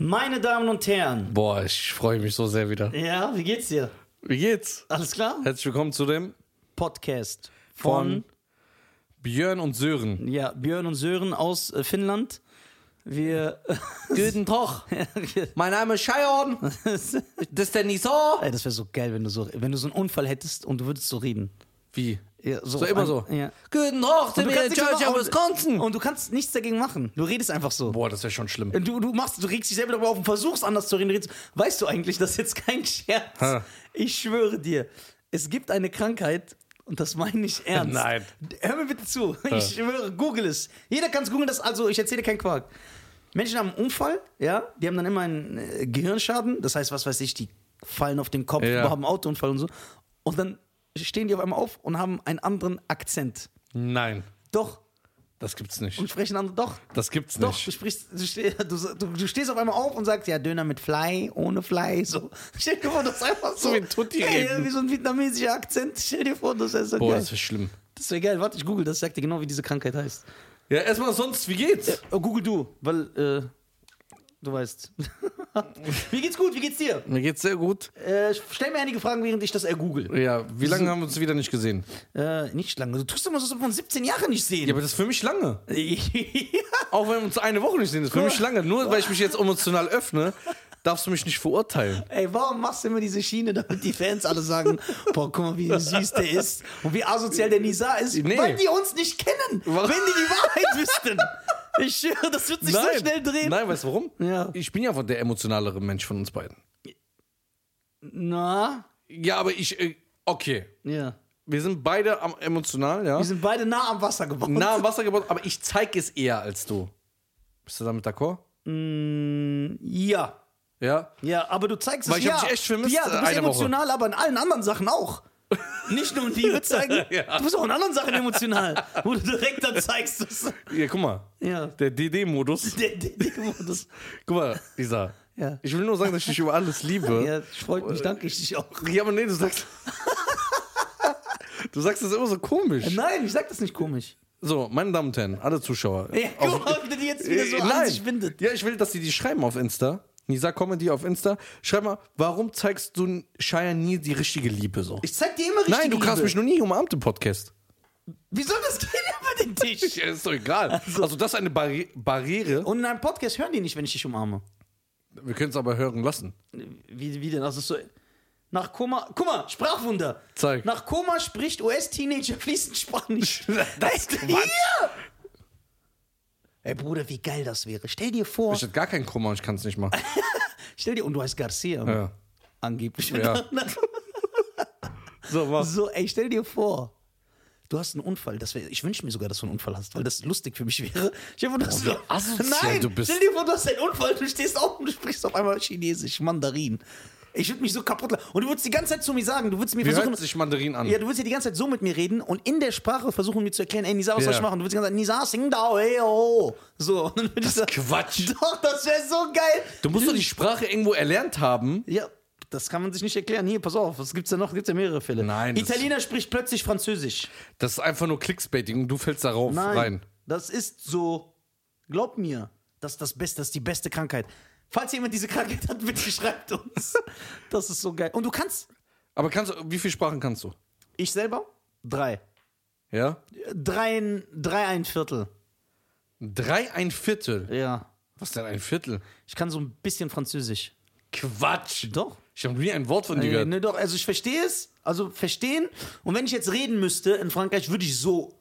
Meine Damen und Herren. Boah, ich freue mich so sehr wieder. Ja, wie geht's dir? Wie geht's? Alles klar? Herzlich willkommen zu dem Podcast von Björn und Sören. ja, Björn und Sören aus äh, Finnland. Wir. Guten Tag. Mein Name ist Scheiern. Das ist der Nisa. Ey, das wäre so geil, wenn du so, wenn du so einen Unfall hättest und du würdest so reden. Wie? Ja, So auf immer ein- so. Ja. Guten wir in kannst nichts Georgia, machen. Wisconsin. und du kannst nichts dagegen machen. Du redest einfach so. Boah, das wäre schon schlimm. Du, du machst, du regst dich selber darüber auf und versuchst anders zu reden. Redest- Weißt du eigentlich, das ist jetzt kein Scherz? Ha. Ich schwöre dir, es gibt eine Krankheit und das meine ich ernst. Nein. Hör mir bitte zu. Ich schwöre, google es. Jeder kann es googeln, das also ich erzähle keinen Quark. Menschen haben einen Unfall, ja, die haben dann immer einen äh, Gehirnschaden, das heißt, was weiß ich, die fallen auf den Kopf, Ja. haben einen Autounfall und so. Und dann stehen die auf einmal auf und haben einen anderen Akzent. Nein, Doch. das gibt's nicht. Und sprechen andere doch. Das gibt's Doch, nicht. du, sprichst, du, steh, du, du, stehst auf einmal auf und sagst, ja, Döner mit Fly, ohne Fly, so. Stell dir vor, das ist einfach so. So wie ein Tutti Ey, reden. wie so ein vietnamesischer Akzent. Stell dir vor, das ist so Boah, geil. das wäre schlimm. Das wäre geil. Warte, ich google das, ich sag dir genau, wie diese Krankheit heißt. Ja, erstmal sonst, wie geht's? Oh, google du, weil, äh, du weißt. wie geht's gut, wie geht's dir? Mir geht's sehr gut. Äh, stell mir einige Fragen, während ich das ergoogle. Ja, wie lange haben wir uns wieder nicht gesehen? Äh, nicht lange. Du tust immer so, als ob wir uns 17 Jahre nicht sehen. Ja, aber das ist für mich lange. Auch wenn wir uns eine Woche nicht sehen, das ist für mich lange. Nur weil ich mich jetzt emotional öffne, darfst du mich nicht verurteilen. Ey, warum machst du immer diese Schiene, damit die Fans alle sagen, boah, guck mal, wie süß der ist und wie asozial der Nisa ist, Nee. weil die uns nicht kennen, Warum? wenn die die Wahrheit wüssten. Ich schwöre, das wird sich so schnell drehen. Nein, weißt du warum? Ja. Ich bin ja einfach der emotionalere Mensch von uns beiden. Na, Ja, aber ich, äh, okay. ja. Wir sind beide am emotional, ja. Wir sind beide nah am Wasser gebaut. Nah am Wasser gebaut, aber ich zeige es eher als du. Bist du damit d'accord? Ja. Ja. Ja, aber du zeigst Weil es ich ja. hab dich echt vermisst, Ja, du äh, bist eine Woche. emotional, aber in allen anderen Sachen auch. Nicht nur in Liebe zeigen. Ja. Du bist auch in anderen Sachen emotional, wo du direkt dann zeigst. dass- Ja, guck mal. Ja. Der DD-Modus. Der, der, der Modus. Guck mal, Lisa. Ja. Ich will nur sagen, dass ich dich über alles liebe. Ja, freut mich, danke ich dich auch. Ja, aber nee, du sagst. du sagst das immer so komisch. Nein, ich sag das nicht komisch. So, meine Damen und Herren, alle Zuschauer. Ja, guck mal, wie die jetzt wieder so Äh, an sich bindet. Ja, ich will, dass die die schreiben auf Insta. Nisa Comedy auf Insta. Schreib mal, warum zeigst du Shia nie die richtige Liebe so? Ich zeig dir immer richtig Nein, du hast Liebe. mich noch nie umarmt im Podcast. Wie soll das gehen über den Tisch? Ja, ist doch egal. Also, das ist eine Barri Barriere. Und in einem Podcast hören die nicht, wenn ich dich umarme. Wir können es aber hören lassen. Wie, wie denn? Also so. Nach Koma. Guck mal, Sprachwunder. Zeig. Nach Koma spricht US-Teenager fließend Spanisch. Das ist. Hier! Ey Bruder, wie geil das wäre. Stell dir vor. Ich hätte gar keinen Kummer und ich kann es nicht machen. Stell dir, und du heißt Garcia. Ja. Angeblich. Ja. So, was? So, ey, stell dir vor. Du hast einen Unfall. Das wär, ich wünsche mir sogar, dass du einen Unfall hast, weil das lustig für mich wäre. Stell dir vor, dass wie du, Nein, du bist. stell dir vor, du hast einen Unfall, du stehst auf und du sprichst auf einmal Chinesisch, Mandarin. Ich würde mich so kaputt lachen. Und du würdest die ganze Zeit zu mir sagen, du würdest mir Wie versuchen. hört sich Mandarin an? Ja, du würdest ja die ganze Zeit so mit mir reden und in der Sprache versuchen mir zu erklären, ey, Nisa, was soll ich machen? Du würdest die ganze Zeit, Nisa, sing da, hey, oh. So, und dann würde ich sagen, Quatsch. Doch, das wäre so geil. Du musst doch die Sprache irgendwo erlernt haben. Ja, das kann man sich nicht erklären. Hier, pass auf, was gibt's da noch? Gibt's ja mehrere Fälle. Nein, Italiener spricht plötzlich Französisch. Das ist einfach nur Clickbaiting und du fällst darauf Nein, rein. das ist so. Glaub mir, das ist das Beste, das ist die beste Krankheit. Falls jemand diese Krankheit hat, bitte schreibt uns. Das ist so geil. Und du kannst, Aber kannst du, wie viele Sprachen kannst du? ich selber, drei. Ja? Drei, drei ein Viertel. Drei ein Viertel. Ja. Was denn ein Viertel? Ich kann so ein bisschen Französisch. Quatsch. Doch. Ich habe nie ein Wort von dir Äh, gehört. ne, doch, also ich verstehe es. Also verstehen. Und wenn ich jetzt reden müsste in Frankreich, würde ich so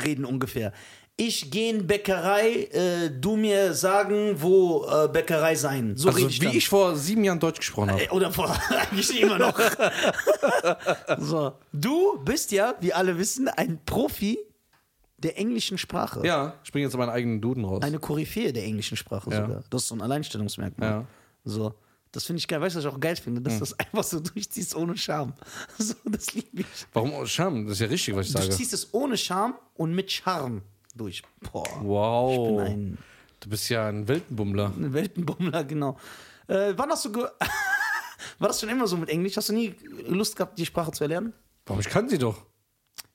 reden ungefähr. Ich gehe in Bäckerei, äh, du mir sagen, wo äh, Bäckerei sein. So Also ich wie dann. ich vor sieben Jahren Deutsch gesprochen habe. Äh, Oder vor, eigentlich immer noch. so. Du bist ja, wie alle wissen, ein Profi der englischen Sprache. Ja, ich bringe jetzt meinen eigenen Duden raus. Eine Koryphäe der englischen Sprache Ja. sogar. Das ist so ein Alleinstellungsmerkmal. Ja. So. Das finde ich geil. Weißt du, was ich auch geil finde? Dass du das einfach so durchziehst ohne Scham. So, das liebe ich. Warum oh, Scham? Das ist ja richtig, was ich Du sage. ziehst es ohne Scham und mit Charme durch. Boah. Wow. Ich bin ein, Du bist ja ein Weltenbummler. ein Weltenbummler, genau. Äh, wann hast du. War das schon immer so mit Englisch? Hast du nie Lust gehabt, die Sprache zu erlernen? Warum? Ich kann sie doch.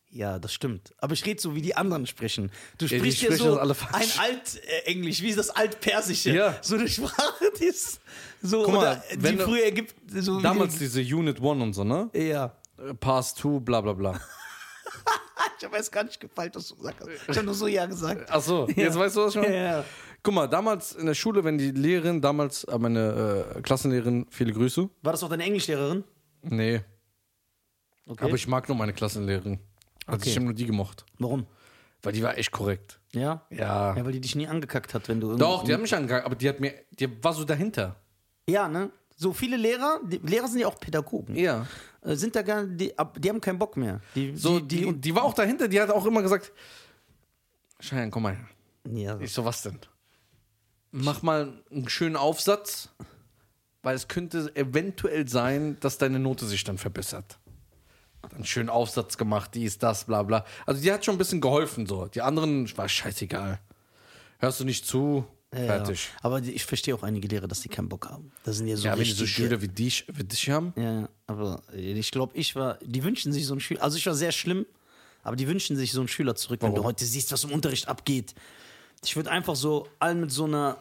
Ja, das stimmt. Aber ich rede so, wie die anderen sprechen. Du sprichst ja so ein. Alt-Englisch, wie das Altpersische. Ja. So eine Sprache, die ist so, Guck mal, die früher Ägypten. So Damals diese Unit One und so, ne? ja. Pass 2, bla bla bla. Ich habe erst gar nicht gefallen, was du gesagt hast. Ich habe nur so Ja gesagt. Ach so, jetzt weißt du das schon? Ja, ja. Guck mal, damals in der Schule, wenn die Lehrerin, damals äh, meine äh, Klassenlehrerin, viele Grüße. War das auch deine Englischlehrerin? Nee, Okay. aber ich mag nur meine Klassenlehrerin. Also Okay. ich habe nur die gemocht. Warum? Weil die war echt korrekt. Ja? Ja. Ja, weil die dich nie angekackt hat, wenn du Doch, die hat mich angegangen, aber die hat mir, die war so dahinter. Ja, ne? So viele Lehrer, die Lehrer sind ja auch Pädagogen. Ja. Äh, Sind da gar, die, die haben keinen Bock mehr. Die, So, die, die, die, die, war auch dahinter, die hat auch immer gesagt, Cheyenne, komm mal her. ja, Ich so, was denn? Mach mal einen schönen Aufsatz, weil es könnte eventuell sein, dass deine Note sich dann verbessert. Dann schönen Aufsatz gemacht, dies, das, bla bla. Also die hat schon ein bisschen geholfen so. Die anderen war scheißegal. Hörst du nicht zu, fertig. Ja. Aber ich verstehe auch einige Lehrer, dass die keinen Bock haben. Das sind ja so Ja, wenn die so Schüler wie dich, wie dich haben. ja, aber ich glaube, ich war. Die wünschen sich so einen Schüler. Also ich war sehr schlimm, aber die wünschen sich so einen Schüler zurück, wenn du heute siehst, was im Unterricht abgeht. Ich würde einfach so allen mit so einer.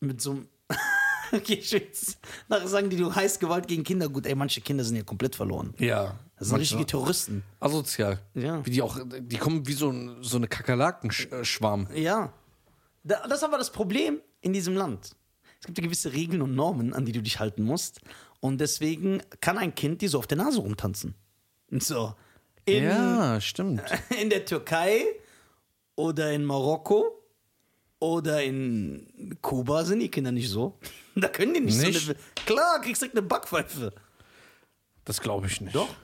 Mit so einem. okay, jetzt nachher sagen, die du heißt Gewalt gegen Kinder. Gut, ey, manche Kinder sind ja komplett verloren. Ja. Das sind richtige Terroristen. Asozial. Ja. Wie die auch, die kommen wie so, so eine Kakerlakenschwarm. Ja. Da, das ist aber das Problem in diesem Land. Es gibt ja gewisse Regeln und Normen, an die du dich halten musst. Und deswegen kann ein Kind dir so auf der Nase rumtanzen. So. In, Ja, stimmt. in der Türkei oder in Marokko oder in Kuba sind die Kinder nicht so. Da können die nicht, Nicht? so eine. Klar, kriegst direkt eine Backpfeife. Das glaube ich nicht. Doch.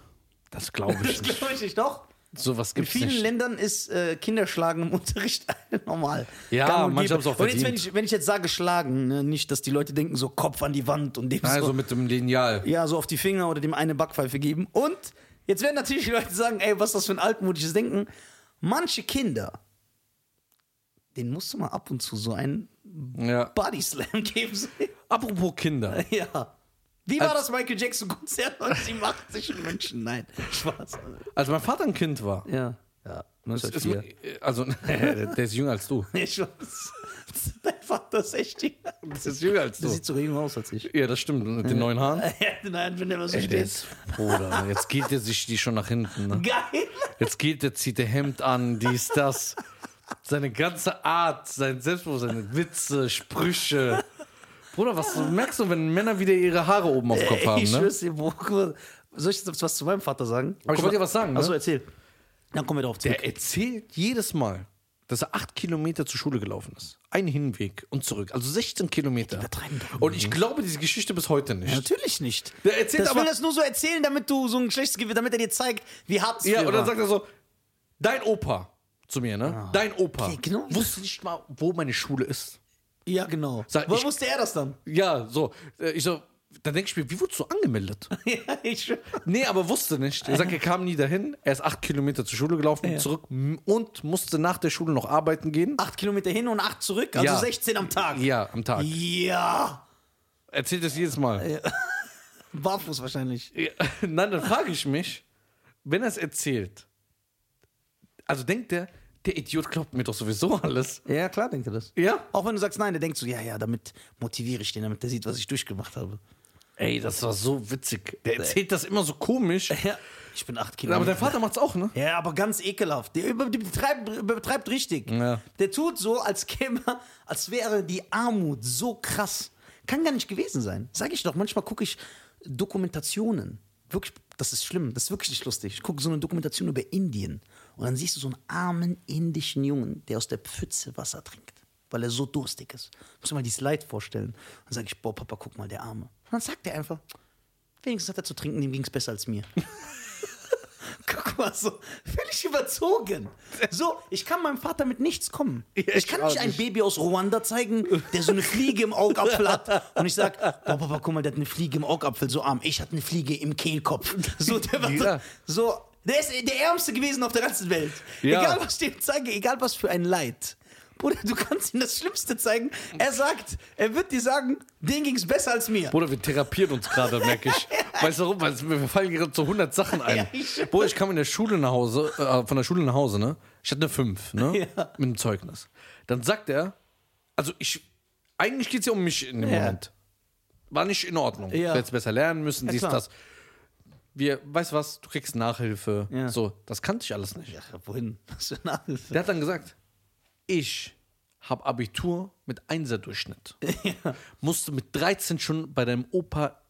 Das glaube ich Das nicht. glaube ich nicht, doch. Sowas In gibt's vielen nicht. Ländern ist äh, Kinderschlagen im Unterricht normal. Ja, manche gäbe. haben's auch Und jetzt, wenn verdient. ich, wenn ich jetzt sage schlagen, ne, nicht, dass die Leute denken, so Kopf an die Wand und dem Also so, mit dem Lineal. ja, so auf die Finger oder dem eine Backpfeife geben. Und jetzt werden natürlich die Leute sagen, ey, was ist das für ein altmodisches Denken. Manche Kinder, denen musst du mal ab und zu so einen Ja. Body Slam geben. Apropos Kinder. ja. Wie war das Michael Jackson Konzert 1980 in München? Nein, Spaß. Als mein Vater ein Kind war, Ja. Ja, ist, 1904. also der ist jünger als du. Ich weiß. Dein Vater ist echt jünger. Das ist jünger als Der du. sieht sogar jünger aus als ich. Ja, das stimmt. Mit den neuen Haaren. Ja, Nein, wenn der mal so Ey, der steht. ist, Bruder, jetzt geht er sich die schon nach hinten. Ne? Geil. Jetzt geht er, zieht der Hemd an, dies, das. Seine ganze Art, sein Selbstbewusstsein, seine Witze, Sprüche. Bruder, was merkst du, wenn Männer wieder ihre Haare oben auf dem Kopf haben, ich ne? schwör's dir, mal, Soll ich jetzt was zu meinem Vater sagen? Aber ich wollte dir was sagen, ne? Achso, erzähl. Dann kommen wir darauf zurück. Der erzählt jedes Mal, dass er acht Kilometer zur Schule gelaufen ist. Ein Hinweg und zurück. Also 16 Kilometer. Und ich glaube diese Geschichte bis heute nicht. Natürlich nicht. Der erzählt das will aber- das nur so erzählen, damit du so ein schlechtes Gewissen, damit er dir zeigt, wie hart es Ja, früher und dann sagt er so, dein Opa zu mir, ne? Dein Opa Okay, genau. wusste nicht mal, wo meine Schule ist. Ja, genau. Sag, Woher ich- wusste er das dann? Ja, so. Äh, Ich so, dann denke ich mir, wie wurdest du angemeldet? ja, ich. Nee, aber wusste nicht. Er sagt, er kam nie dahin. Er ist acht Kilometer zur Schule gelaufen, zurück m- und musste nach der Schule noch arbeiten gehen. Acht Kilometer hin und acht zurück, also Ja. 16 am Tag. Ja, am Tag. Ja. Erzählt das jedes Mal. Barfuß wahrscheinlich. Ja, Nein, dann frage ich mich, wenn er es erzählt, also denkt der, der Idiot glaubt mir doch sowieso alles. Ja, klar denkt er das. Ja. Auch wenn du sagst nein, der denkt so, ja, ja, damit motiviere ich den, damit der sieht, was ich durchgemacht habe. Ey, das war so witzig. Der erzählt das immer so komisch. Ja, ich bin acht Aber Kilometer. dein Vater macht's auch, ne? Ja, aber ganz ekelhaft. Der über- der betreibt, übertreibt richtig. Ja. Der tut so, als käme, als wäre die Armut so krass. Kann gar nicht gewesen sein. Sag ich doch, manchmal gucke ich Dokumentationen. Wirklich, das ist schlimm, das ist wirklich nicht lustig. Ich gucke so eine Dokumentation über Indien und dann siehst du so einen armen indischen Jungen, der aus der Pfütze Wasser trinkt, weil er so durstig ist. Muss dir mal dieses Leid vorstellen. Dann sage ich, boah, Papa, guck mal, der Arme. Und dann sagt er einfach, wenigstens hat er zu trinken, dem ging es besser als mir. Guck mal, so völlig überzogen. So, ich kann meinem Vater mit nichts kommen. Ich kann nicht ein. Baby aus Ruanda zeigen, der so eine Fliege im Augapfel hat. Und ich sag, boah, Papa, guck mal, der hat eine Fliege im Augapfel, so arm. Ich hatte eine Fliege im Kehlkopf. So, der war Ja. so, der ist der Ärmste gewesen auf der ganzen Welt. Ja. Egal, was ich dem zeige, egal was für ein Leid. Bruder, du kannst ihm das Schlimmste zeigen. Er sagt, er wird dir sagen, denen ging's besser als mir. Bruder, wir therapieren uns gerade, merke ich. Weißt du warum? Weil mir fallen gerade so 100 Sachen ein. Ja, ich- Bruder, ich kam in der Schule nach Hause, äh, von der Schule nach Hause, ne? Ich hatte eine 5, ne? Ja. Mit einem Zeugnis. Dann sagt er, also ich, eigentlich geht es ja um mich in dem Ja. Moment. War nicht in Ordnung. Ja. Du hättest besser lernen müssen, dies, klar. das. Wir, weißt du was, du kriegst Nachhilfe. Ja. So, das kannte ich alles nicht. Ja, wohin? Was für Nachhilfe? Der hat dann gesagt, ich habe Abitur mit Einser-Durchschnitt. Musste mit 13 schon bei deinem Opa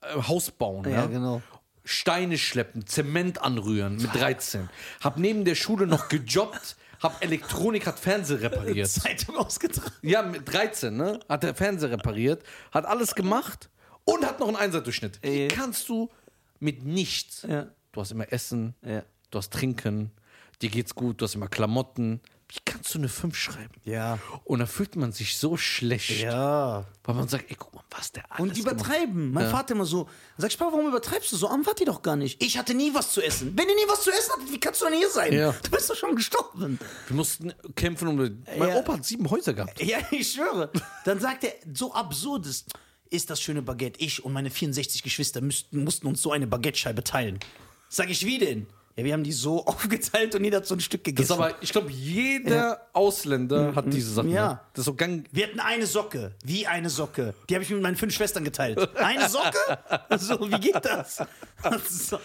äh, Haus bauen. Ja, Ja, genau. Steine schleppen, Zement anrühren mit 13. Hab neben der Schule noch gejobbt, hab Elektronik, hat Fernseher repariert. Zeitung ausgetragen. Ja, mit 13, ne? Hat der Fernseher repariert, hat alles gemacht und hat noch einen Einserdurchschnitt. Wie kannst du mit nichts? Ja. Du hast immer Essen, Ja. du hast Trinken, dir geht's gut, du hast immer Klamotten. Wie kannst du eine 5 schreiben? Ja. Und da fühlt man sich so schlecht, Ja. weil man sagt, ey, guck mal, was der alles Und hat. übertreiben. Mein Vater immer so. Sag ich, Papa, warum übertreibst du so? Arm wart ihr doch gar nicht. Ich hatte nie was zu essen. Wenn ihr nie was zu essen habt, wie kannst du denn hier sein? Ja. Du bist doch schon gestorben. Wir mussten kämpfen um. Mein Ja. Opa hat sieben Häuser gehabt. Ja, ich schwöre. Dann sagt er, so absurd ist, das schöne Baguette. Ich und meine 64 Geschwister müssten, mussten uns so eine Baguette-Scheibe teilen. Sag ich, wie denn? Ja, wir haben die so aufgeteilt und jeder hat so ein Stück Das gegessen. ist aber, ich glaube, jeder Ausländer hat diese Sachen. Ja. Ne? Das ist so gang. wir hatten eine Socke. Wie eine Socke. Die habe ich mit meinen fünf Schwestern geteilt. Eine Socke? So, wie geht das? So.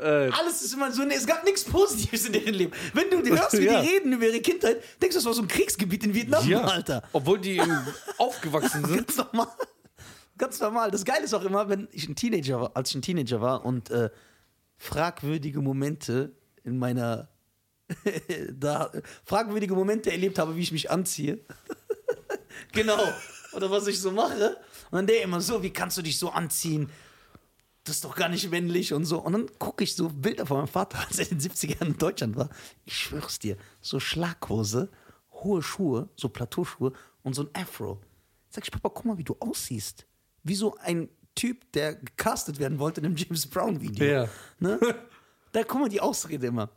Alles ist immer so, nee, es gab nichts Positives in deren Leben. Wenn du hörst, wie Ja. die reden über ihre Kindheit, denkst du, das war so ein Kriegsgebiet in Vietnam, Alter. Obwohl die aufgewachsen sind. Ganz normal. Ganz normal. Das Geile ist auch immer, wenn ich ein Teenager war, als ich ein Teenager war und äh, fragwürdige Momente in meiner da fragwürdige Momente erlebt habe, wie ich mich anziehe. genau. Oder was ich so mache. Und dann der immer so, wie kannst du dich so anziehen? Das ist doch gar nicht männlich und so. Und dann gucke ich so Bilder von meinem Vater, als er in den 70er Jahren in Deutschland war. Ich schwör's dir, so Schlaghose, hohe Schuhe, so Plateauschuhe und so ein Afro. Sag ich, Papa, guck mal, wie du aussiehst. Wie so ein Typ, der gecastet werden wollte in einem James Brown-Video. Ja. Ne? Da guck mal die Ausrede immer.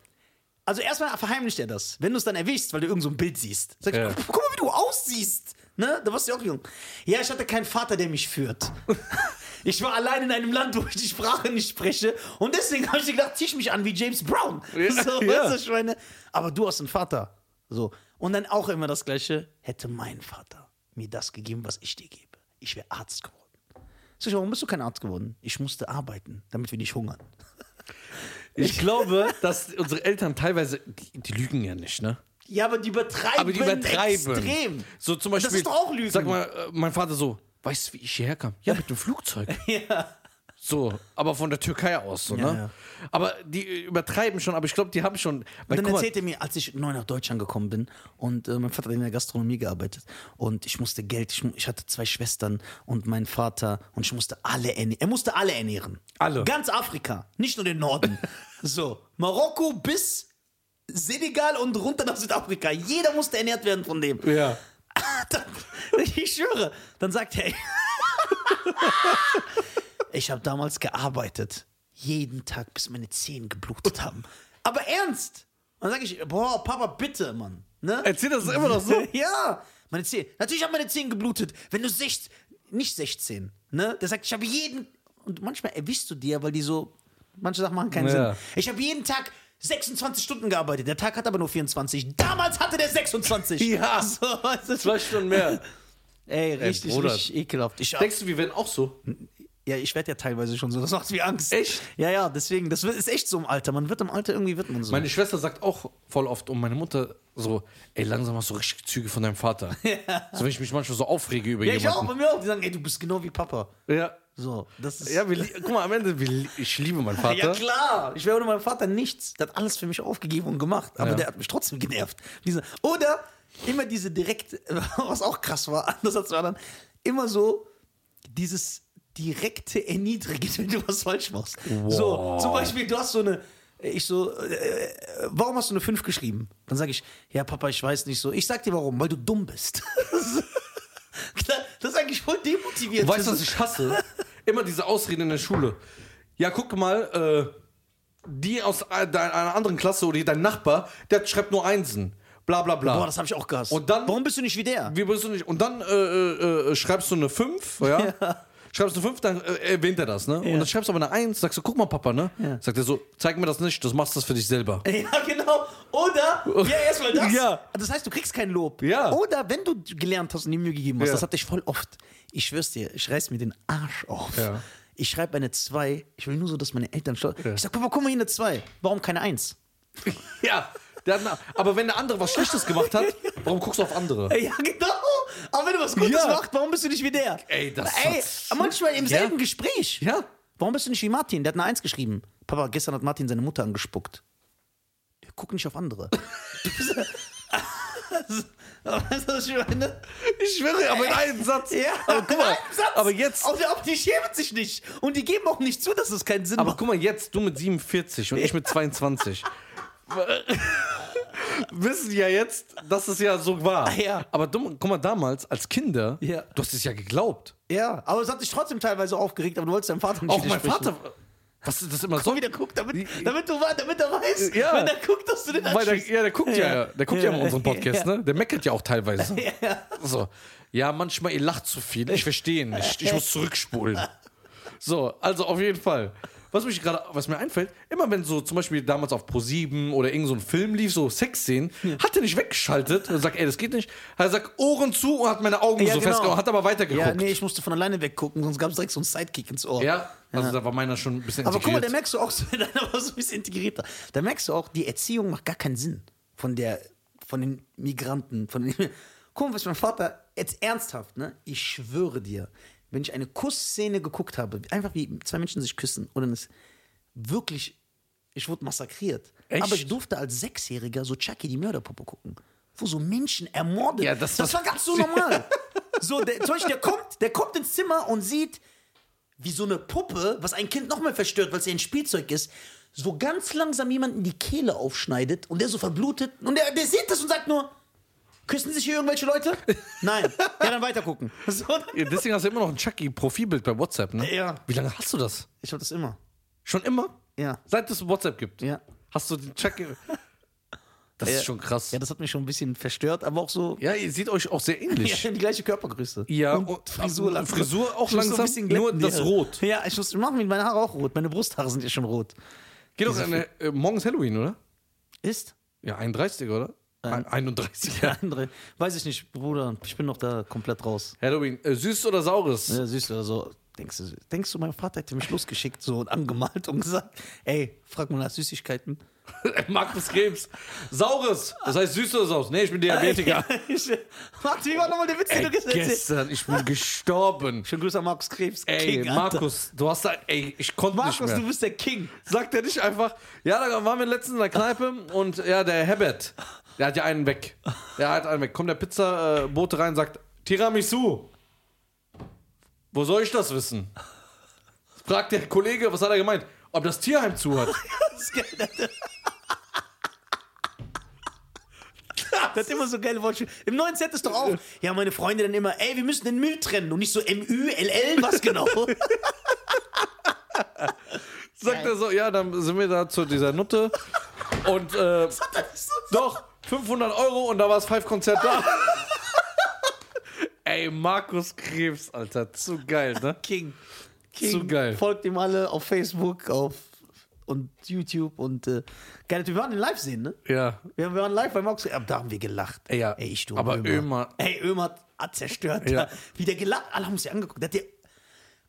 Also erstmal verheimlicht er das. Wenn du es dann erwischst, weil du irgend so ein Bild siehst. Sag ich, Ja. guck mal, wie du aussiehst. Ne? Da warst du ja auch jung. Ja, ich hatte keinen Vater, der mich führt. Ich war allein in einem Land, wo ich die Sprache nicht spreche. Und deswegen habe ich gedacht, zieh ich mich an wie James Brown. Ja, So, ja. weißt du, Schweine. Aber du hast einen Vater. So. Und dann auch immer das Gleiche. Hätte mein Vater mir das gegeben, was ich dir gebe. Ich wäre Arzt geworden. Ich, warum bist du kein Arzt geworden? Ich musste arbeiten, damit wir nicht hungern. Ich glaube, dass unsere Eltern teilweise, die, die lügen ja nicht, ne? Ja, aber die übertreiben, Aber die übertreiben. extrem. So zum Beispiel. Das ist doch auch Lügen. Sag mal, äh, mein Vater so, weißt du, wie ich hierher kam? Ja, mit dem Flugzeug. Ja. So, aber von der Türkei aus, so, Ja, ne? ja. Aber die übertreiben schon, aber ich glaube, die haben schon. Weil, Und dann er mir, als ich neu nach Deutschland gekommen bin und äh, mein Vater hat in der Gastronomie gearbeitet und ich musste Geld, ich, ich hatte zwei Schwestern und meinen Vater und ich musste alle ernähren. Er musste alle ernähren. Alle. Ganz Afrika, nicht nur den Norden. so, Marokko bis Senegal und runter nach Südafrika. Jeder musste ernährt werden von dem. ja. Dann, ich schwöre. Dann sagt er, ich habe damals gearbeitet. Jeden Tag, bis meine Zehen geblutet haben. Aber ernst. Dann sage ich, boah, Papa, bitte, Mann. Ne? Erzählt das immer noch so? ja, meine Zehen. Natürlich haben meine Zehen geblutet. Wenn du 16, nicht 16, ne? Der sagt, ich habe jeden, und manchmal erwischst du dir, weil die so, manche Sachen machen keinen Ja. Sinn. Ich habe jeden Tag 26 Stunden gearbeitet. Der Tag hat aber nur 24. Damals hatte der 26. Ja. So, du, Zwei Stunden mehr. Ey, richtig, Bruder. richtig ekelhaft. Ich, Denkst du, wir werden auch so? Ja, ich werde ja teilweise schon so. Das macht mir Angst. Echt? Ja, ja, deswegen. Das ist echt so im Alter. Man wird im Alter irgendwie wird man so. Meine Schwester sagt auch voll oft und meine Mutter so, ey, langsam hast du richtig Züge von deinem Vater. So, wenn ich mich manchmal so aufrege über ja, ich auch. jemanden. Bei mir auch. Die sagen, ey, du bist genau wie Papa. Ja. So, das ist. Ja, wir, guck mal, am Ende, wir, ich liebe meinen Vater. Ja, klar. Ich wäre ohne meinen Vater nichts. Der hat alles für mich aufgegeben und gemacht. Aber Ja. der hat mich trotzdem genervt. Diese, oder immer diese direkt, was auch krass war, anders als bei anderen, immer so dieses direkte Erniedrigen, wenn du was falsch machst. So, Wow. zum Beispiel, du hast so eine. Ich so, äh, warum hast du eine 5 geschrieben? Dann sage ich, ja, Papa, ich weiß nicht so. Ich sag dir warum, weil du dumm bist. das ist eigentlich voll demotivierend. Weißt du, was ich hasse? Immer diese Ausreden in der Schule. Ja, guck mal, äh, die aus äh, einer anderen Klasse oder dein Nachbar, der schreibt nur Einsen. bla bla bla. Boah, das habe ich auch gehasst. Und dann- Warum bist du nicht wie der? Wie bist du nicht? Und dann äh, äh, äh, schreibst du eine 5, ja? Schreibst du eine 5, dann äh, erwähnt er das, ne? Und dann schreibst du aber eine 1, sagst du, guck mal, Papa, ne? Sagt er so, zeig mir das nicht, du machst das für dich selber. Ja, genau. Oder, ja, erstmal das. Ja. Das heißt, du kriegst kein Lob. Ja. Oder wenn du gelernt hast und die Mühe gegeben hast, Ja. das hatte ich voll oft. Ich schwör's dir, ich reiß mir den Arsch auf. Ja. Ich schreibe eine 2. Ich will nur so, dass meine Eltern stolz Ich sag, Papa, guck mal hier eine 2. Warum keine 1? Ja. Der hat aber wenn der andere was Schlechtes gemacht hat, warum guckst du auf andere? Ja, genau. Aber wenn du was Gutes Ja. machst, warum bist du nicht wie der? Ey, das Ey, hat's- manchmal im Ja. selben Gespräch. Ja. Warum bist du nicht wie Martin? Der hat eine 1 geschrieben. Papa, gestern hat Martin seine Mutter angespuckt. Guck nicht auf andere. Weißt du, was ich meine? Ich schwöre, aber in einem Satz. Ja, aber guck mal, ein Satz. aber jetzt, Auch, auch die schämen sich nicht. Und die geben auch nicht zu, dass es keinen Sinn aber macht. guck mal, jetzt du mit 47 und ich mit 22. Wissen ja jetzt, dass es ja so war. Ja. Aber dumm, guck mal, damals als Kinder, Ja. du hast es ja geglaubt. Ja, aber es hat dich trotzdem teilweise aufgeregt, aber du wolltest deinem Vater nicht Auch mein. Vater, was ist das immer So wie der guckt, damit, damit, du, damit er weiß, Ja. wenn er guckt, dass du den Weil der, ja, der guckt ja, Ja. der guckt ja, Ja. unseren Podcast, Ja. ne? Der meckert ja auch teilweise. So. Ja, manchmal, ihr lacht zu viel. Ich verstehe nicht. Ich muss zurückspulen. So, also auf jeden Fall. Was mich gerade, was mir einfällt, immer wenn so zum Beispiel damals auf Pro7 oder irgend so ein Film lief, so Sexszenen, hat er nicht weggeschaltet und sagt, ey, das geht nicht. Er sagt Ohren zu und hat meine Augen Ja, so genau. festgehauen, hat aber weitergeguckt. Ja, nee, ich musste von alleine weggucken, sonst gab es direkt so einen Sidekick ins Ohr. Ja, also da war meiner schon ein bisschen Aber guck mal, integriert. da merkst du auch, so, deiner war so ein bisschen integrierter. Da merkst du auch, die Erziehung macht gar keinen Sinn von der, von den Migranten, von den. Guck mal, was mein Vater jetzt ernsthaft, ne? Ich schwöre dir, wenn ich eine Kussszene geguckt habe, einfach wie zwei Menschen sich küssen, oder das wirklich, ich wurde massakriert. Echt? Aber ich durfte als Sechsjähriger so Chucky die Mörderpuppe gucken, wo so Menschen ermordet. Ja, das- das war ganz so normal. so, der, zum Beispiel, der kommt, der kommt ins Zimmer und sieht, wie so eine Puppe, was ein Kind nochmal verstört, weil es ja ein Spielzeug ist, so ganz langsam jemanden die Kehle aufschneidet und der so verblutet und der, der sieht das und sagt nur, küssen sich hier irgendwelche Leute? Nein. Ja, dann weiter gucken. So, Ja, deswegen hast du immer noch ein Chucky-Profilbild bei WhatsApp, ne? Ja. Wie lange hast du das? ich hab das immer. Schon immer? Ja. Seit es WhatsApp gibt? Ja. Hast du den Chucky. Das Ja. ist schon krass. Ja, das hat mich schon ein bisschen verstört, aber auch so. Ja, ihr seht euch auch sehr Ja, ähnlich. die gleiche Körpergröße. Ja, und und- Frisur. langsam. Frisur auch so langsam, bisschen nur das ja. Rot. Ja, ich muss machen meine Haare auch rot. Meine Brusthaare sind ja schon rot. Geht doch eine, äh, morgen ist Halloween, oder? Ist? Ja, 31, oder? Ein, 31. Ja. Der andere. Weiß ich nicht, Bruder. Ich bin noch da komplett raus. Halloween. Äh, süß oder saures? Ja, süß oder so. Denkst du, denkst du, mein Vater hätte mich losgeschickt so und angemalt und gesagt, ey, frag mal nach Süßigkeiten. Markus Krebs. Saures. Das heißt süß oder saures? Nee, ich bin Diabetiker. Warte, wie war nochmal der Witz, den du gesagt hast? gestern, ich bin gestorben. Schönen Grüß an Markus Krebs. Ey, King, Alter. Markus, du hast da, ey, ich konnte nicht Markus, du bist der King. Sagt er nicht einfach, ja, da waren wir letztens in der Kneipe und ja, der Herbert, der hat ja einen weg. Der hat einen weg. Kommt der Pizzabote rein und sagt, Tiramisu. Wo soll ich das wissen? Fragt der Kollege, was hat er gemeint? Ob das Tierheim zu hat. Das ist geil. Das hat immer so geile Wortspiele. Im neuen Set ist doch auch, ja, meine Freunde dann immer, ey, wir müssen den Müll trennen und nicht so M-Ü-L-L, was genau? Sagt er so, ja, dann sind wir da zu dieser Nutte und äh, doch, 500 Euro und da war das Five-Konzert da. Ey, Markus Krebs, Alter, zu geil, ne? King. King. Zu geil. Folgt ihm alle auf Facebook, auf und YouTube und äh, geil. Wir waren ihn live sehen, ne? Ja. Wir, wir waren live bei Markus. Aber da haben wir gelacht. Ey, ja. Ey, ich, du, Aber Ömer- Ey, Ömer hat, zerstört. Ja. Wie der gelacht. Alle haben sich angeguckt. Der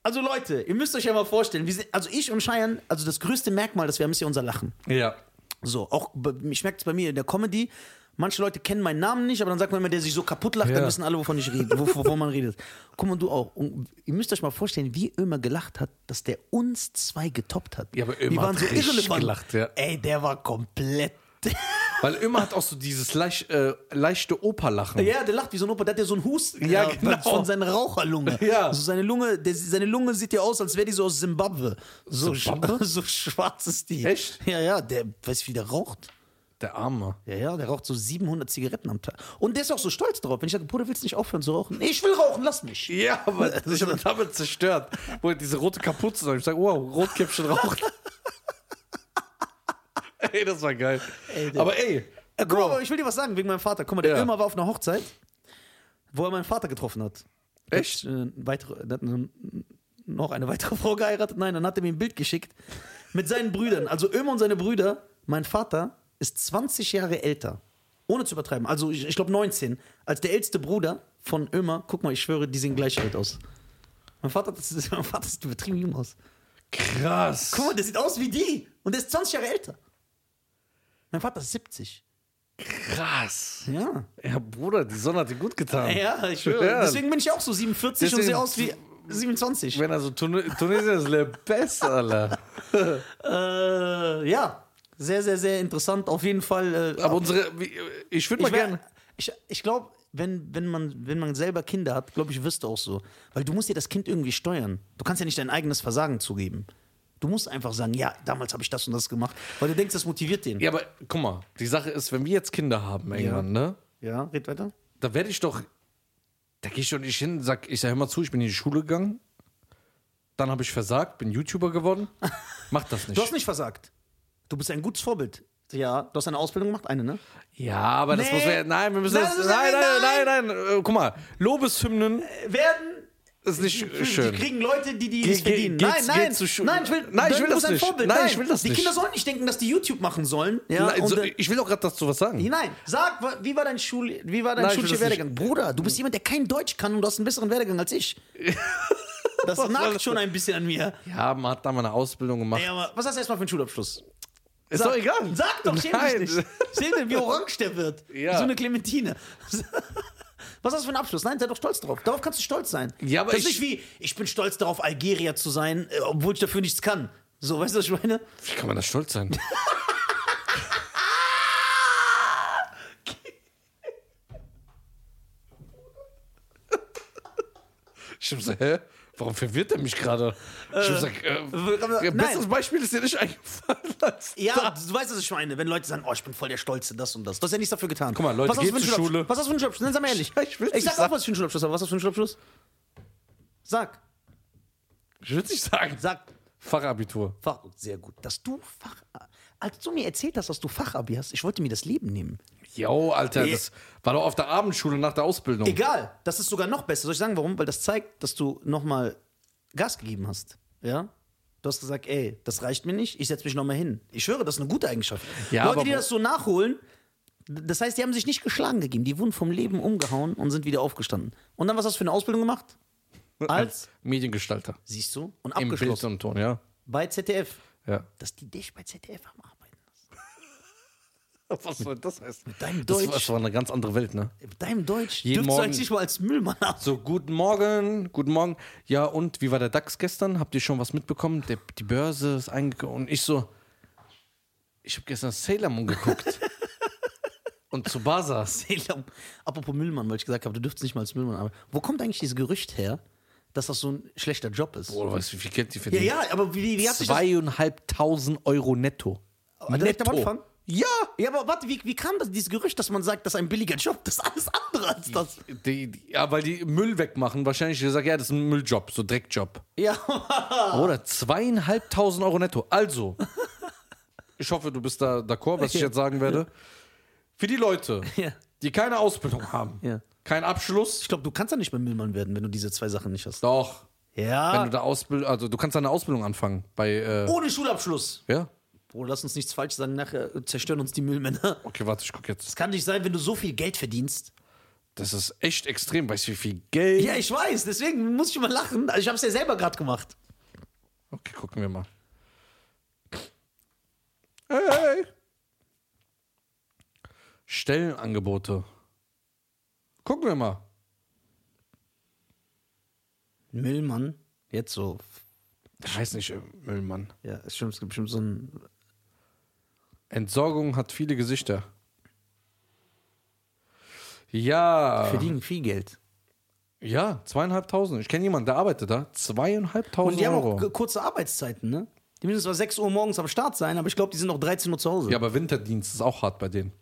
also Leute, ihr müsst euch ja mal vorstellen, wir sind, also ich und Cheyenne, also das größte Merkmal, das wir haben, ist ja unser Lachen. Ja. So, auch, ich merke es bei mir in der Comedy. Manche Leute kennen meinen Namen nicht, aber dann sagt man immer, der sich so kaputt lacht, Ja. dann wissen alle, wovon ich rede, wov- wovon man redet. Guck mal, du auch. Und ihr müsst euch mal vorstellen, wie Ömer gelacht hat, dass der uns zwei getoppt hat. Ja, aber Wir Ömer waren hat so irrelevant. gelacht, ja. Ey, der war komplett. Weil immer hat auch so dieses leicht, äh, leichte Operlachen. Ja, der lacht wie so ein Opa, der hat ja so einen Husten Ja, genau. von seiner Raucherlunge. Ja. Also seine Lunge, der, seine Lunge sieht ja aus, als wäre die so aus Zimbabwe. So, Zimbabwe? so schwarz ist die. Echt? Ja, ja, der weiß wie der raucht. Der Arme. Ja, ja, der raucht so 700 Zigaretten am Tag. Und der ist auch so stolz drauf. Wenn ich sage, Bruder, willst du nicht aufhören zu rauchen? Nee, ich will rauchen, lass mich. Ja, aber ich habe damit zerstört. Wo er diese rote Kapuze. Ich sage, wow, Rotkäppchen raucht. ey, das war geil. Ey, aber ey, Äh, guck mal, ich will dir was sagen wegen meinem Vater. Guck mal, der Ja. Ömer war auf einer Hochzeit, wo er meinen Vater getroffen hat. Echt? Hat, äh, weitere, hat noch eine weitere Frau geheiratet. Nein, dann hat er mir ein Bild geschickt mit seinen Brüdern. Also Ömer und seine Brüder. Mein Vater ist 20 Jahre älter. Ohne zu übertreiben. Also ich, ich glaube 19. Als der älteste Bruder von Ömer. Guck mal, ich schwöre, die sehen gleich alt aus. Mein Vater, das ist, mein Vater sieht übertrieben jung aus. Krass. Guck mal, der sieht aus wie die. Und der ist 20 Jahre älter. Mein Vater ist 70. Krass. Ja. Ja, Bruder, die Sonne hat dir gut getan. Ja, ich schwöre. Ja. Deswegen bin ich auch so 47 und Deswegen- sehe aus wie 27. Wenn er so Tun Tunesien ist, le best, Alter. Äh, ja, sehr, sehr, sehr interessant. Auf jeden Fall. Äh, Aber unsere, ich würde mal gerne. Ich, ich glaube, wenn, wenn, man, wenn man selber Kinder hat, glaube ich, wirst du auch so. Weil du musst dir das Kind irgendwie steuern. Du kannst ja nicht dein eigenes Versagen zugeben. Du musst einfach sagen, ja, damals habe ich das und das gemacht. Weil du denkst, das motiviert den. Ja, aber guck mal, die Sache ist, wenn wir jetzt Kinder haben irgendwann, ne? Ja, red weiter. Da werde ich doch. Da gehe ich doch nicht hin, sag, ich sag, hör mal zu, ich bin in die Schule gegangen. Dann habe ich versagt, bin YouTuber geworden. Mach das nicht. Du hast nicht versagt. Du bist ein gutes Vorbild. Ja, du hast eine Ausbildung gemacht, eine, ne? ja, aber das Nee. muss wir. Nein, wir müssen Nein, das. das Nein, nein, nein. nein, nein. Äh, guck mal, Lobeshymnen Werden ist nicht Die schön. kriegen Leute, die die nicht verdienen. nein, nein, nein, ich will, Nein, ich will das ein nicht. Vorbild. Nein, ich will das die nicht. Kinder sollen nicht denken, dass die YouTube machen sollen. Ja, Nein, so, äh, ich will doch gerade dazu was sagen. nein, sag, wie war dein, Schul, wie war dein Nein, schulischer das nicht. Werdegang? Bruder, du bist jemand, der kein Deutsch kann und du hast einen besseren Werdegang als ich. Das nagt das schon ein bisschen an mir. Ja, man hat da mal eine Ausbildung gemacht. Ey, was hast du erstmal für einen Schulabschluss? ist doch egal. Sag doch, schäm Nein. dich nicht. Seh dir, wie orange der wird. Ja. So eine Clementine. Was hast du für einen Abschluss? Nein, sei doch stolz darauf. Darauf kannst du stolz sein. Ja, aber das ist ich- nicht wie, ich bin stolz darauf, Algerier zu sein, äh, obwohl ich dafür nichts kann. So, weißt du, was ich meine? Wie kann man da stolz sein? Ich hab so, hä? Warum verwirrt er mich gerade? Ich hab gesagt, äh, nein. besseres Beispiel ist dir nicht eingefallen Ja, du weißt, was ich meine. Wenn Leute sagen, oh, ich bin voll der Stolze, das und das. Du hast ja nichts dafür getan. Guck mal, Leute, was hast du geht zur? Schule. Was hast du für einen Schulabschluss? Nein, sag mal ehrlich. Ich ich sag nicht auch, sagen. was ich für einen Schulabschluss habe. Was hast du für einen Schulabschluss? Sag. Ich würde nicht sagen. Sag. Fachabitur. Fach, sehr gut. Dass du Fach. Als du mir erzählt hast, dass du Fachabi hast, ich wollte mir das Leben nehmen. Jo, Alter, Ja. das war doch auf der Abendschule nach der Ausbildung. Egal, das ist sogar noch besser. Soll ich sagen, warum? Weil das zeigt, dass du nochmal Gas gegeben hast. Ja? Du hast gesagt, ey, das reicht mir nicht, ich setze mich nochmal hin. Ich schwöre, das ist eine gute Eigenschaft. Ja, Leute, aber die das so nachholen, das heißt, die haben sich nicht geschlagen gegeben, die wurden vom Leben umgehauen und sind wieder aufgestanden. Und dann, was hast du für eine Ausbildung gemacht? Als, Mediengestalter. siehst du, und Im Bild abgeschlossen. und Ton, ja. Bei ZDF. ja. Dass die dich bei ZDF lassen. Was soll das heißen? deinem das, Deutsch. war, das war eine ganz andere Welt, ne? Mit deinem Deutsch Jeden dürftest du Morgen- eigentlich mal als Müllmann ab. So, guten Morgen, guten Morgen. Ja, und wie war der DAX gestern? Habt ihr schon was mitbekommen? Der, die Börse ist eingekommen. Und ich so, ich habe gestern Sailor Moon geguckt. und zu Basas. Sailor- Apropos Müllmann, weil ich gesagt habe, du dürftest nicht mal als Müllmann arbeiten. Wo kommt eigentlich dieses Gerücht her, dass das so ein schlechter Job ist? Boah, weißt du, wie viel Geld die Ja, verdienen? ja, aber wie, wie hat sich das... Zweieinhalbtausend Euro netto. Direkt am netto. Anfang? Ja! Ja, aber warte, wie, wie kam das, dieses Gerücht, dass man sagt, das ist ein billiger Job? Das ist alles andere als das. Die, die, ja, weil die Müll wegmachen. Wahrscheinlich gesagt, ja, das ist ein Mülljob, so Dreckjob. Ja, Oder zweieinhalbtausend Euro netto. Also, ich hoffe, du bist da d'accord, was ich jetzt sagen werde. Für die Leute, Ja. die keine Ausbildung haben, Ja. kein Abschluss, ich glaube, du kannst ja nicht mehr Müllmann werden, wenn du diese zwei Sachen nicht hast. doch. Ja. Wenn du da Ausbildung, also du kannst deine Ausbildung anfangen bei, äh, Ohne Schulabschluss. ja. Bro, lass uns nichts falsch sagen, nachher zerstören uns die Müllmänner. Okay, warte, ich guck jetzt. Es kann nicht sein, wenn du so viel Geld verdienst. Das ist echt extrem. Weißt du, wie viel Geld? Ja, ich weiß, deswegen muss ich immer lachen. Also ich habe es ja selber gerade gemacht. Okay, gucken wir mal. Hey. Stellenangebote. Gucken wir mal. Müllmann, jetzt so. Ich weiß nicht, äh, Müllmann. Ja, es gibt bestimmt so ein. Entsorgung hat viele Gesichter. Ja. Verdienen viel Geld. Ja, zweieinhalbtausend. Ich kenne jemanden, der arbeitet da. Zweieinhalbtausend Und die haben Euro. auch kurze Arbeitszeiten, ne? Die müssen zwar 6 Uhr morgens am Start sein, aber ich glaube, die sind noch 13 Uhr zu Hause. ja, aber Winterdienst ist auch hart bei denen.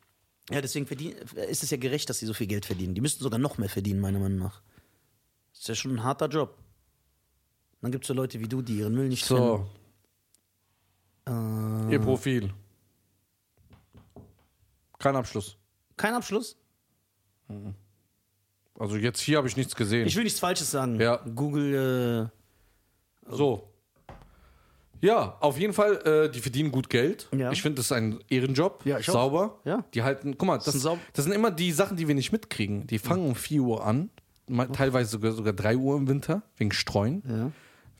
Ja, deswegen verdien, ist es ja gerecht, dass sie so viel Geld verdienen. Die müssten sogar noch mehr verdienen, meiner Meinung nach. Ist ja schon ein harter Job. Dann gibt es so Leute wie du, die ihren Müll nicht So, trennen. Äh, ihr Profil. Kein Abschluss. Kein Abschluss? Also jetzt hier habe ich nichts gesehen. Ich will nichts Falsches sagen. Ja. Google, äh, so. Ja, auf jeden Fall, äh, die verdienen gut Geld. Ja. Ich finde, das ist ein Ehrenjob. Ja, ich auch. Sauber. Ja. Die halten, guck mal, das, das sind immer die Sachen, die wir nicht mitkriegen. Die fangen um 4 Uhr an, teilweise sogar, sogar 3 Uhr im Winter, wegen Streuen. Ja.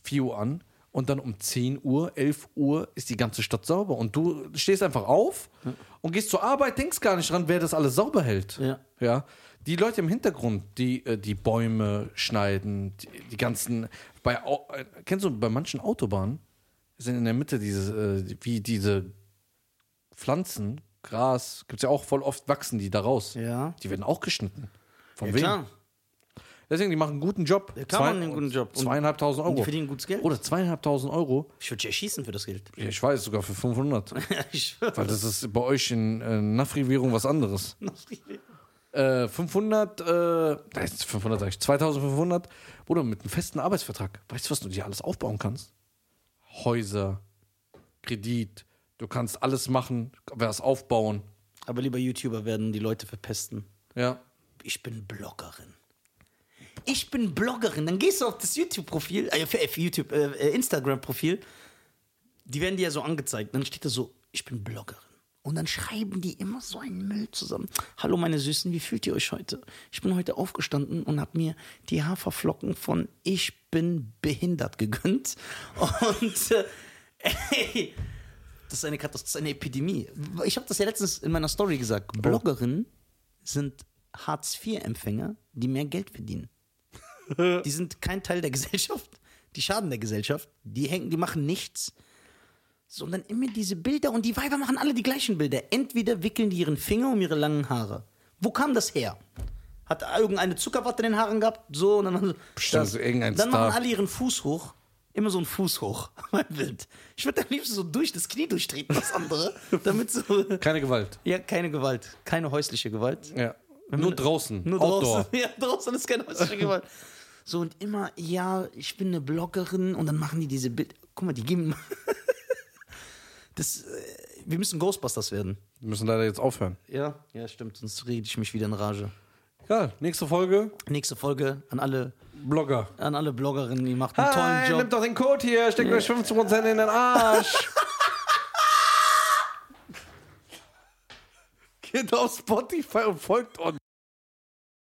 4 Uhr an und dann um 10 Uhr, 11 Uhr ist die ganze Stadt sauber. Und du stehst einfach auf und gehst zur Arbeit, denkst gar nicht dran, wer das alles sauber hält. Ja. Ja. Die Leute im Hintergrund, die äh, die Bäume schneiden, die, die ganzen. Bei, äh, kennst du bei manchen Autobahnen sind in der Mitte diese, äh, wie diese Pflanzen, Gras, gibt es ja auch voll oft wachsen die da raus. Ja. Die werden auch geschnitten. Von Ja, wem? klar. Deswegen, die machen einen guten Job. Ja, klar machen die einen guten Job. Zweieinhalbtausend Euro. die verdienen gutes Geld. Oder zweieinhalbtausend Euro. Ich würde dich erschießen für das Geld. Ja, ich weiß, sogar für 500. ich. Weil das ist bei euch in äh, Nafri-Währung was anderes. Äh, 500, äh, ist 500 sag ich, 2500, oder mit einem festen Arbeitsvertrag. Weißt du, was du dir alles aufbauen kannst? Häuser, Kredit, du kannst alles machen, was aufbauen. Aber lieber YouTuber werden die Leute verpesten. Ja. Ich bin Bloggerin. Ich bin Bloggerin. Dann gehst du auf das YouTube-Profil, äh, YouTube, äh, äh, Instagram-Profil. Die werden dir ja so angezeigt. Dann steht da so, ich bin Bloggerin. Und dann schreiben die immer so einen Müll zusammen. Hallo meine Süßen, wie fühlt ihr euch heute? Ich bin heute aufgestanden und habe mir die Haferflocken von Ich bin behindert gegönnt. Und äh, ey, das ist eine Katastrophe, das ist eine Epidemie. Ich habe das ja letztens in meiner Story gesagt. Bloggerinnen sind Hartz-IV-Empfänger, die mehr Geld verdienen. Die sind kein Teil der Gesellschaft. Die schaden der Gesellschaft. Die hängen, die machen nichts. Sondern immer diese Bilder und die Weiber machen alle die gleichen Bilder. Entweder wickeln die ihren Finger um ihre langen Haare. Wo kam das her? Hat irgendeine Zuckerwatte in den Haaren gehabt? So, und dann, machen sie- Bestimmt so irgendein dann Star. machen alle ihren Fuß hoch. Immer so einen Fuß hoch. Mein Bild. Ich würde am liebsten so durch das Knie durchtreten, das andere. damit so. Keine Gewalt. Ja, keine Gewalt. Keine häusliche Gewalt. Ja. Nur draußen. Nur Outdoor. draußen. Ja, draußen ist keine häusliche Gewalt. So, und immer, ja, ich bin eine Bloggerin und dann machen die diese Bild. Guck mal, die geben. das, äh, wir müssen Ghostbusters werden. Wir müssen leider jetzt aufhören. Ja, ja, stimmt, sonst rede ich mich wieder in Rage. Egal, nächste Folge. Nächste Folge an alle, Blogger. an alle Bloggerinnen, die macht einen tollen Job. nimmt doch den Code hier, steckt euch 15% in den Arsch. Geht auf Spotify und folgt uns.